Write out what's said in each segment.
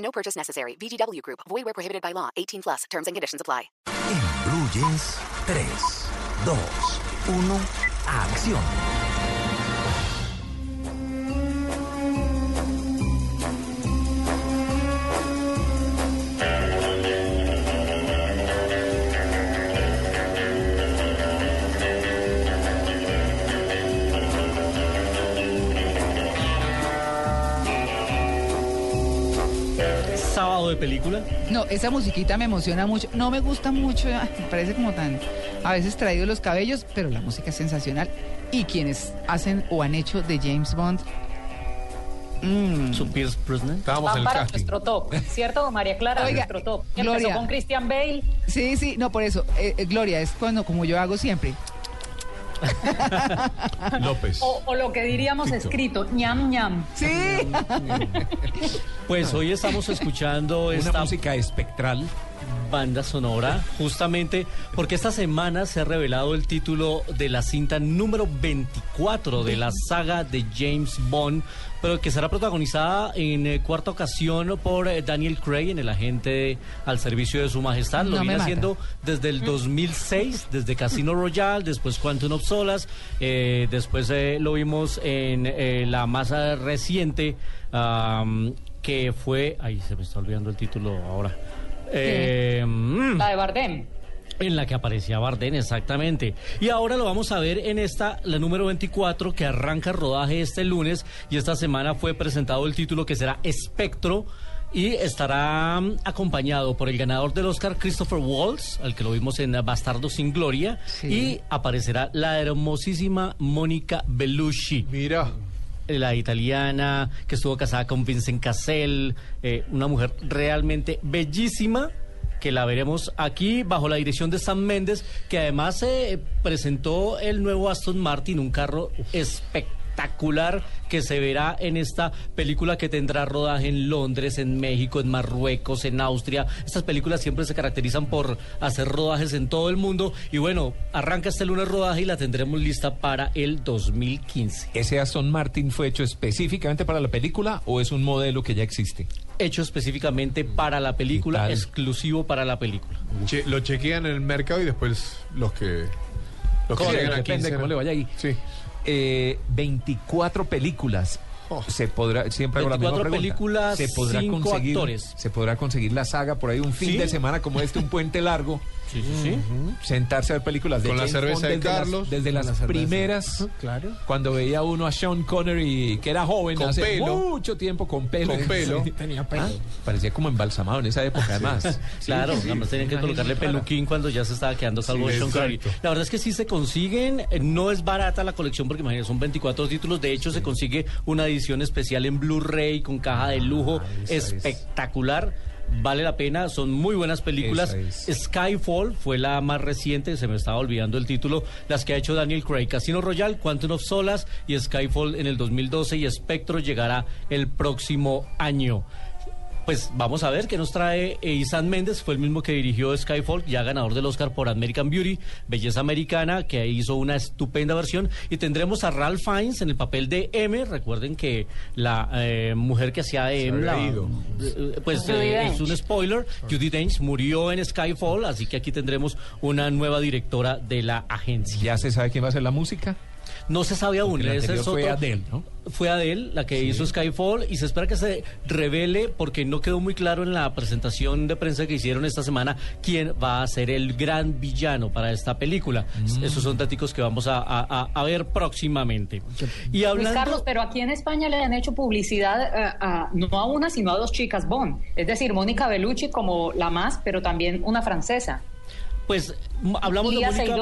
No purchase necessary. VGW Group. Void where prohibited by law. 18 plus. Terms and conditions apply. En 3, 2, 1, acción. De película. No, esa musiquita me emociona mucho. No me gusta mucho, me parece como tan a veces traído los cabellos, pero la música es sensacional. Y quienes hacen o han hecho de James Bond. mm, Su Pierce Brosnan. Estábamos Van en el para casting. nuestro top, ¿cierto, María Clara? Oiga, nuestro top. Gloria. Empezó con Christian Bale. Sí, sí, no, por eso. eh, eh, Gloria, es cuando, como yo hago siempre. López. O, o lo que diríamos escrito, ñam ñam. Sí. Pues hoy estamos escuchando Una esta música espectral. Banda sonora justamente porque esta semana se ha revelado el título de la cinta número 24 de la saga de James Bond, pero que será protagonizada en eh, cuarta ocasión por eh, Daniel Craig en el agente al servicio de su majestad. Lo No viene haciendo desde el 2006, desde Casino Royale, después Quantum of Solas, eh, después eh, lo vimos en la más reciente, am, que fue, ay, se me está olvidando el título ahora. Eh, mm, La de Bardem. en la que aparecía Bardem, exactamente. Y ahora lo vamos a ver en esta, la número 24, que arranca rodaje este lunes. Y esta semana fue presentado el título que será Espectro. Y estará mm, acompañado por el ganador del Oscar, Christopher Waltz, al que lo vimos en Bastardo sin Gloria. Sí. Y aparecerá la hermosísima Mónica Bellucci Mira. La italiana que estuvo casada con Vincent Cassel, eh, una mujer realmente bellísima que la veremos aquí bajo la dirección de Sam Méndez, que además eh, presentó el nuevo Aston Martin, un carro espectacular que se verá en esta película que tendrá rodaje en Londres, en México, en Marruecos, en Austria. Estas películas siempre se caracterizan por hacer rodajes en todo el mundo y bueno, arranca este lunes rodaje y la tendremos lista para el 2015. ¿Ese Aston Martin fue hecho específicamente para la película o es un modelo que ya existe? hecho específicamente para la película, exclusivo para la película. Che- lo chequean en el mercado y después los que. Los que Correcto, llegan a depende 15. cómo le vaya ahí. Sí. Eh, 24 películas. Oh. Se podrá, siempre hago la misma 24 pregunta. películas, se podrá cinco conseguir, actores. Se podrá conseguir la saga por ahí un fin Sí. de semana como este, un puente largo. Sí, sí, sí. Sentarse a ver películas de Con la cerveza Bond de desde las- Carlos. desde las primeras. Claro. Cuando veía uno a Sean Connery, que era joven Con hace pelo. mucho tiempo, con pelo. Con pelo. Sí. Ah, parecía como embalsamado en esa época, además. Claro, Sí, sí, además tenían que colocarle claro. peluquín cuando ya se estaba quedando calvo Sí, Sean Connery. La verdad es que sí se consiguen, eh, no es barata la colección porque imagínate, son 24 títulos, de hecho se consigue una edición especial en Blu-ray con caja de lujo espectacular. Vale la pena, son muy buenas películas. Es. Skyfall fue la más reciente, se me estaba olvidando el título, las que ha hecho Daniel Craig. Casino Royale, Quantum of Solas y Skyfall en el 2012 y Spectro llegará el próximo año. Pues vamos a ver qué nos trae eh, Isan Méndez, fue el mismo que dirigió Skyfall, ya ganador del Oscar por American Beauty, Belleza Americana, que hizo una estupenda versión. Y tendremos a Ralph Fiennes en el papel de M. Recuerden que la eh, mujer que hacía de Se M, la- eh, pues eh, es un spoiler, Judy Dench murió en Skyfall, así que aquí tendremos una nueva directora de la agencia. ¿Ya se sabe quién va a hacer la música? No se sabe aún. La ese fue Adele, ¿no? Fue Adele la que hizo Skyfall y se espera que se revele porque no quedó muy claro en la presentación de prensa que hicieron esta semana quién va a ser el gran villano para esta película. Mm. Esos son datos que vamos a, a- a- a ver próximamente. Y Luis hablando... Carlos, pero aquí en España le han hecho publicidad eh, a- no a una, sino a dos chicas Bond. Es decir, Mónica Bellucci como la más, pero también una francesa. Pues hablamos Lía de Mónica...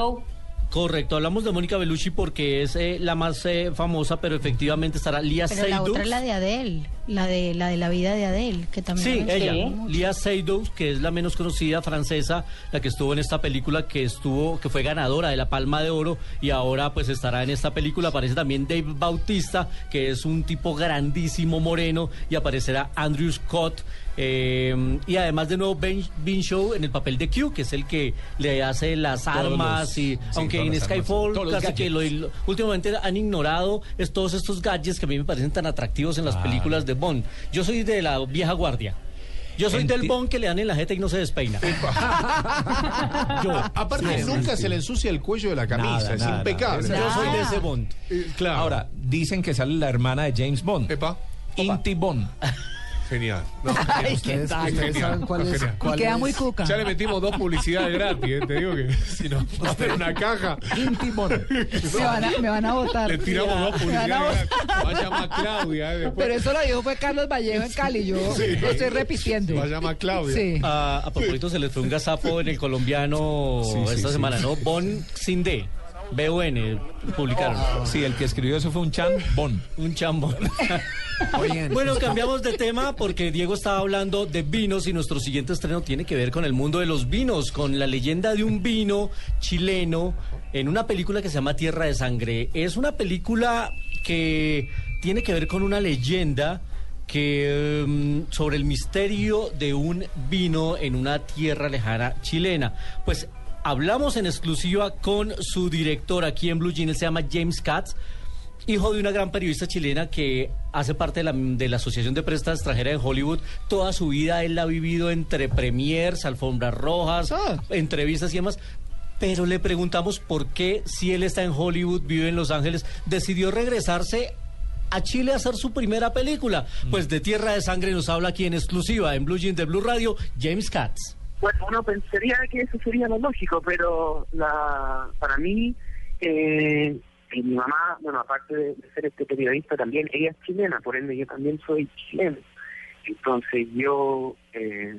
Correcto, hablamos de Mónica Bellucci porque es eh, la más eh, famosa, pero efectivamente estará Lía Pero la Seydoux. otra es la de Adele. La de la de la vida de Adele, que también Sí, ella, mucho. Lia Seydoux, que es la menos conocida francesa, la que estuvo en esta película, que estuvo, que fue ganadora de la Palma de Oro y ahora pues estará en esta película. Aparece también Dave Bautista, que es un tipo grandísimo moreno, y aparecerá Andrew Scott. eh, y además de nuevo Ben, Ben Show en el papel de Q, que es el que le hace las Todos armas los- y sí, aunque en armas, Skyfall casi que lo, últimamente han ignorado es todos estos gadgets que a mí me parecen tan atractivos en las películas de Bond. Yo soy de la vieja guardia. Yo soy del Bond que le dan en la jeta y no se despeina. Yo, Aparte, nunca se le ensucia el cuello de la camisa, Nada, es nada, impecable. nada. yo soy de ese Bond. Eh, claro. Ahora, dicen que sale la hermana de James Bond. Epa, Inti Bond. genial. No, Ay, genial. qué tal. ¿Ustedes saben cuál es? Genial. Y queda muy cuca. Ya le metimos dos publicidades gratis, eh, te digo que si no, va a tener una caja. Inti Bond. Me van a, me van a votar. Le tiramos dos publicidades gratis. Va a llamar Claudia, eh, después. Pero eso lo dijo fue Carlos Vallejo en Cali. Yo Sí. lo estoy repitiendo. Va a llamar Claudia. Sí. Ah, a propósito, se les fue un gazapo en el colombiano Sí, sí, esta sí. semana, ¿no? Bon sin D. B-O-N, publicaron. Sí, el que escribió eso fue un Chan Bond. Un chambón. Bueno, cambiamos de tema porque Diego estaba hablando de vinos y nuestro siguiente estreno tiene que ver con el mundo de los vinos, con la leyenda de un vino chileno en una película que se llama Tierra de Sangre. Es una película que tiene que ver con una leyenda mm, sobre el misterio de un vino en una tierra lejana chilena. Pues hablamos en exclusiva con su director aquí en Blue Jeans, se llama James Katz hijo de una gran periodista chilena que hace parte de la, de la Asociación de Prensa Extranjera en Hollywood. Toda su vida él la ha vivido entre premiers, alfombras rojas, Ah. entrevistas y demás. Pero le preguntamos por qué, si él está en Hollywood, vive en Los Ángeles, decidió regresarse a Chile a hacer su primera película. Pues de Tierra de Sangre nos habla aquí en exclusiva en Blue Jeans de Blue Radio, James Katz. Bueno, uno pensaría que eso sería lo lógico, pero la para mí, eh, y mi mamá, bueno, aparte de, ser este periodista, también ella es chilena, por ende yo también soy chileno. Entonces yo eh,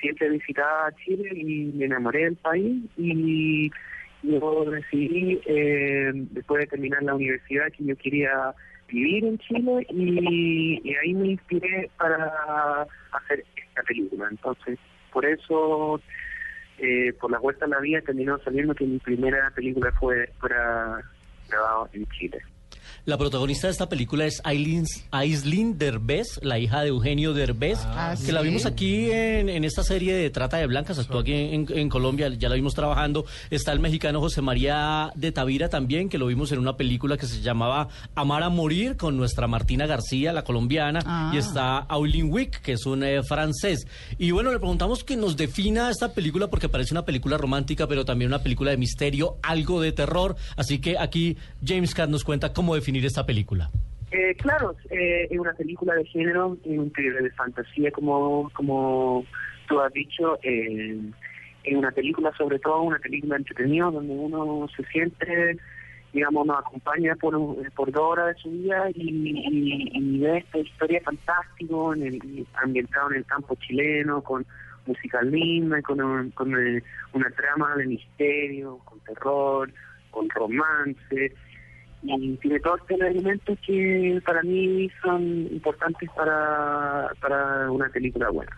siempre visitaba Chile y me enamoré del país y yo decidí, eh, después de terminar la universidad, que yo quería vivir en Chile y, ahí me inspiré para hacer esta película. Entonces, por eso, eh, por la vuelta a la vida, terminó saliendo que mi primera película fue fuera grabada en Chile. La protagonista de esta película es Aileen, Aislinn Derbez, la hija de Eugenio Derbez, Ah, que la vimos aquí en, en esta serie de Trata de Blancas, actuó aquí en, en Colombia, ya la vimos trabajando. Está el mexicano José María de Tavira también, que lo vimos en una película que se llamaba Amar a Morir con nuestra Martina García, la colombiana, Ah. y está Aulin Wick, que es un eh, francés. Y bueno, le preguntamos que nos defina esta película porque parece una película romántica, pero también una película de misterio, algo de terror. Así que aquí James Cat nos cuenta cómo definir esta película. Eh, claro, eh, es una película de género, de fantasía, como, como tú has dicho. Eh, es una película, sobre todo, una película entretenida, donde uno se siente, digamos, nos acompaña por, por dos horas de su vida y, ve esta historia fantástica, en el, ambientado en el campo chileno, con música linda, con, un- con eh, una trama de misterio, con terror, con romance y tiene todos estos elementos que para mí son importantes para, para una película buena.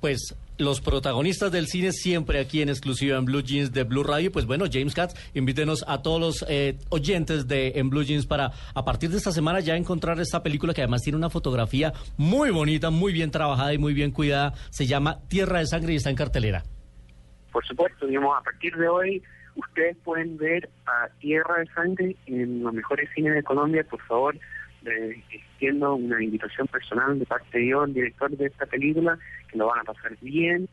Pues los protagonistas del cine siempre aquí en exclusiva en Blue Jeans de Blue Radio. Pues bueno, James Katz, invítenos a todos los eh, oyentes de En Blue Jeans para a partir de esta semana ya encontrar esta película que además tiene una fotografía muy bonita, muy bien trabajada y muy bien cuidada. Se llama Tierra de Sangre y está en cartelera. Por supuesto, digamos, a partir de hoy ustedes pueden ver a Tierra de Sangre en los mejores cines de Colombia. Por favor, extiendo una invitación personal de parte de yo, el director de esta película, que lo van a pasar bien,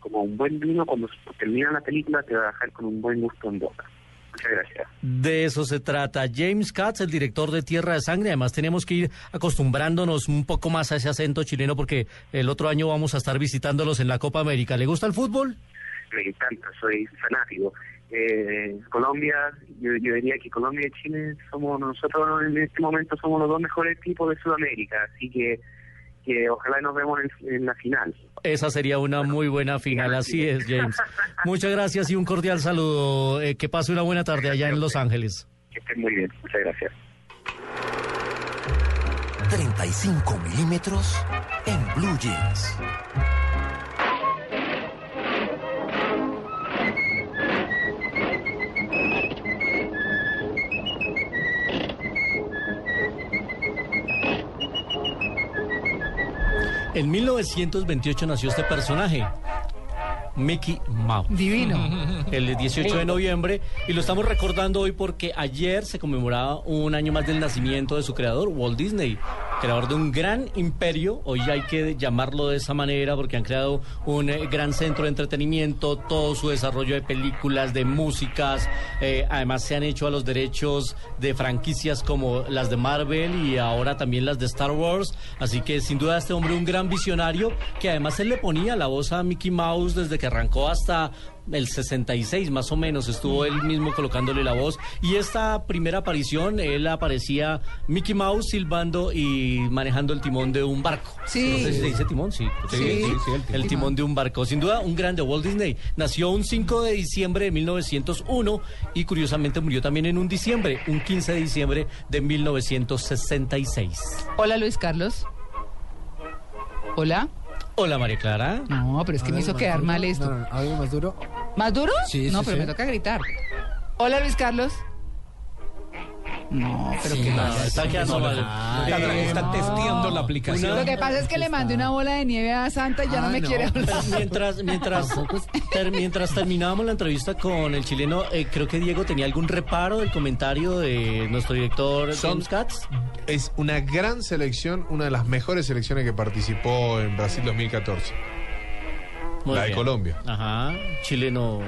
como un buen vino. Cuando termina la película te va a dejar con un buen gusto en boca. Muchas gracias. De eso se trata. James Katz, el director de Tierra de Sangre. Además, tenemos que ir acostumbrándonos un poco más a ese acento chileno porque el otro año vamos a estar visitándolos en la Copa América. ¿Le gusta el fútbol? me encanta, soy fanático. Eh, Colombia, yo, yo diría que Colombia y Chile somos nosotros en este momento somos los dos mejores equipos de Sudamérica, así que, que ojalá nos vemos en, en la final. Esa sería una muy buena final, así es, James. Muchas gracias y un cordial saludo. Eh, que pase una buena tarde allá en Los Ángeles. Que estén muy bien, muchas gracias. 30 45 milímetros en Blue Jeans. En 1928 nació este personaje. Mickey Mouse. Divino. El 18 de noviembre. Y lo estamos recordando hoy porque ayer se conmemoraba un año más del nacimiento de su creador, Walt Disney. Creador de un gran imperio, hoy hay que llamarlo de esa manera porque han creado un eh, gran centro de entretenimiento, todo su desarrollo de películas, de músicas, eh, además se han hecho a los derechos de franquicias como las de Marvel y ahora también las de Star Wars, así que sin duda este hombre un gran visionario que además él le ponía la voz a Mickey Mouse desde que arrancó hasta el 66 más o menos estuvo él mismo colocándole la voz y esta primera aparición él aparecía Mickey Mouse silbando y manejando el timón de un barco. Sí. No sé si se dice timón, sí. Sí. Sí, Sí, el el, timón. timón de un barco. Sin duda un grande Walt Disney. Nació un 5 de diciembre de 1901 y curiosamente murió también en un diciembre, un 15 de diciembre de 1966. Hola Luis Carlos. Hola. Hola María Clara. No, pero es que me hizo quedar mal esto. ¿Algo más duro? ¿Más duro? Sí, no, sí, pero sí. me toca gritar. Hola Luis Carlos. No, pero que No, está quedando mal. Está, está testeando la aplicación. Lo que pasa es que le mandé una bola de nieve a Santa y ya no Ah, me no. quiere hablar. Mientras, mientras, ter- mientras terminábamos la entrevista con el chileno, eh, creo que Diego tenía algún reparo del comentario de nuestro director Son- James Katz. Es una gran selección, una de las mejores selecciones que participó en Brasil 2014. Muy la de. Colombia. Ajá, chileno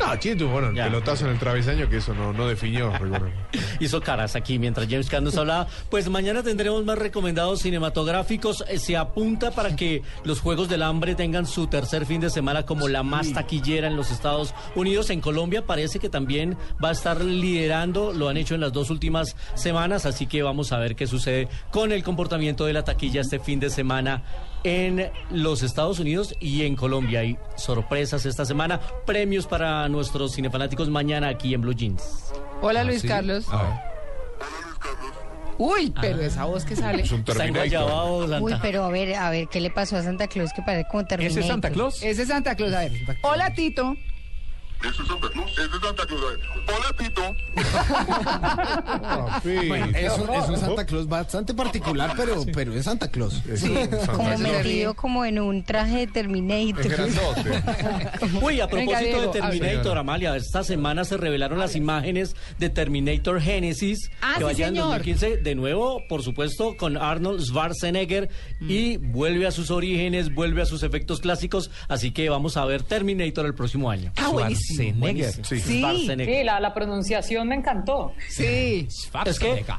No, Chile tuvo bueno, Ya. pelotazo en el travesaño que eso no, no definió, hizo caras aquí mientras James Caan nos hablaba. Pues mañana tendremos más recomendados cinematográficos. Se apunta para que los Juegos del Hambre tengan su tercer fin de semana como la más taquillera en los Estados Unidos. En Colombia parece que también va a estar liderando, lo han hecho en las dos últimas semanas, así que vamos a ver qué sucede con el comportamiento de la taquilla este fin de semana en los Estados Unidos y en Colombia. Hay sorpresas esta semana, premios para nuestros cinefanáticos mañana aquí en Blue Jeans. Hola Luis sí? Carlos. A ver. Uy, pero esa voz que sale. Es un Terminator. Santa. Uy, pero a ver, a ver, ¿qué le pasó a Santa Claus que parece como Terminator? ¿Ese es Santa Claus? Ese es Santa Claus, a ver. Hola Tito. Ese es Santa Claus. Ese es Santa Claus. Hola, Tito. Sí. Bueno, es un, es un Santa Claus bastante particular, pero, pero es Santa Claus. Santa Como metido como en un traje de Terminator. Uy, a propósito de. Terminator. Amalia, esta semana se revelaron las imágenes de Terminator Genesis, Ah, que sí, vaya en señor. 2015, de nuevo, por supuesto, con Arnold Schwarzenegger, y vuelve a sus orígenes, vuelve a sus efectos clásicos, así que vamos a ver Terminator el próximo año. Ah, buenísimo. Schwarzenegger. Sí. Sí, Schwarzenegger. Sí, la, la pronunciación me encantó. sí. Es que Schwarzenegger.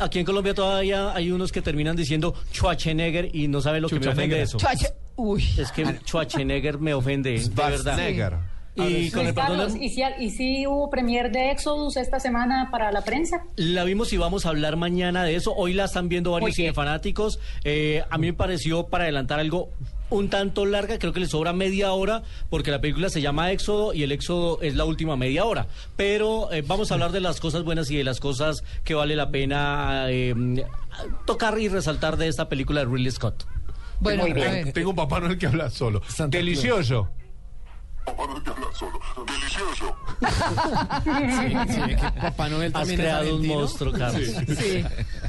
aquí en Colombia todavía hay unos que terminan diciendo Schwarzenegger y no saben lo que me Schwarzenegger. ofende eso. Chuache- Uy. Es que Schwarzenegger me ofende, de verdad. Schwarzenegger. Y con el Carlos, ¿y si, ¿y si hubo premier de Exodus esta semana para la prensa? La vimos y vamos a hablar mañana de eso. Hoy la están viendo varios cinefanáticos. Eh, a mí me pareció, para adelantar algo un tanto larga, creo que le sobra media hora, porque la película se llama Éxodo y el Éxodo es la última media hora. Pero eh, vamos a hablar de las cosas buenas y de las cosas que vale la pena eh, tocar y resaltar de esta película de Ridley Scott. Bueno. Tengo un Papá Noel que habla solo. Santa Delicioso. Papá no hay que hablar solo. Delicioso. Sí, que Papá Noel Has también es creado un monstruo, Carlos. Sí.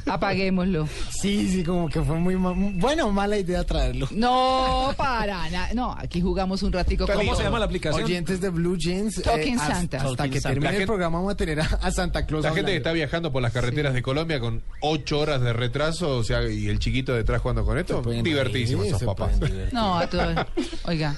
Apaguémoslo. Sí, sí, como que fue muy ma- bueno o mala idea traerlo. No, para nada. No, aquí jugamos un ratico con ¿Cómo se llama la aplicación? Oyentes de Blue Jeans. Talking hasta- Santa. Hasta Talking que Santa. termine el programa vamos a tener a, a Santa Claus. La gente que hablando. está viajando por las carreteras de Colombia con ocho horas de retraso, o sea, y el chiquito detrás jugando con esto, reír, esos papás. No, a todos. Oiga,